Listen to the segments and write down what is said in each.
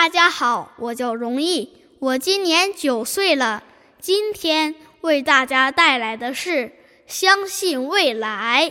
大家好，我叫荣毅，我今年九岁了。今天为大家带来的是《相信未来》。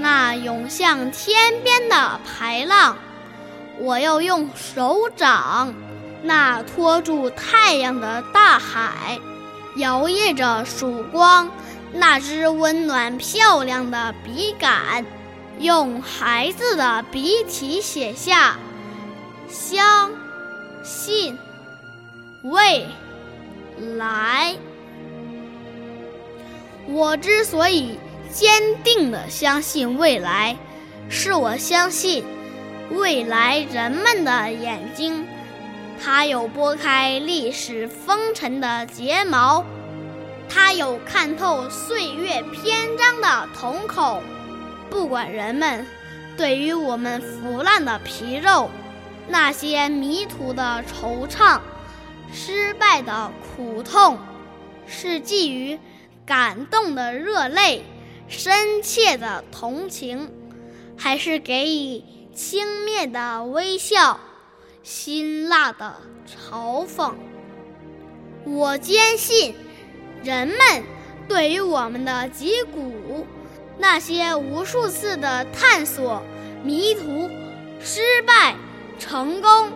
那涌向天边的排浪，我要用手掌；那托住太阳的大海，摇曳着曙光；那支温暖漂亮的笔杆，用孩子的笔体写下“相信未来”。我之所以。坚定地相信未来，是我相信未来人们的眼睛，它有拨开历史风尘的睫毛，它有看透岁月篇章的瞳孔。不管人们对于我们腐烂的皮肉，那些迷途的惆怅，失败的苦痛，是寄予感动的热泪。深切的同情，还是给予轻蔑的微笑、辛辣的嘲讽？我坚信，人们对于我们的脊骨，那些无数次的探索、迷途、失败、成功，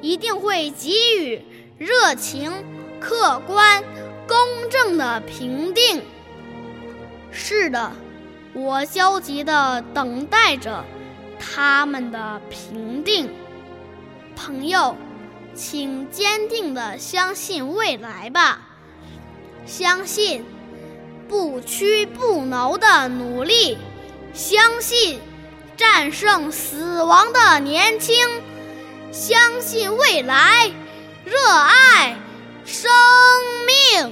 一定会给予热情、客观、公正的评定。是的，我焦急地等待着他们的评定。朋友，请坚定地相信未来吧，相信不屈不挠的努力，相信战胜死亡的年轻，相信未来，热爱生命。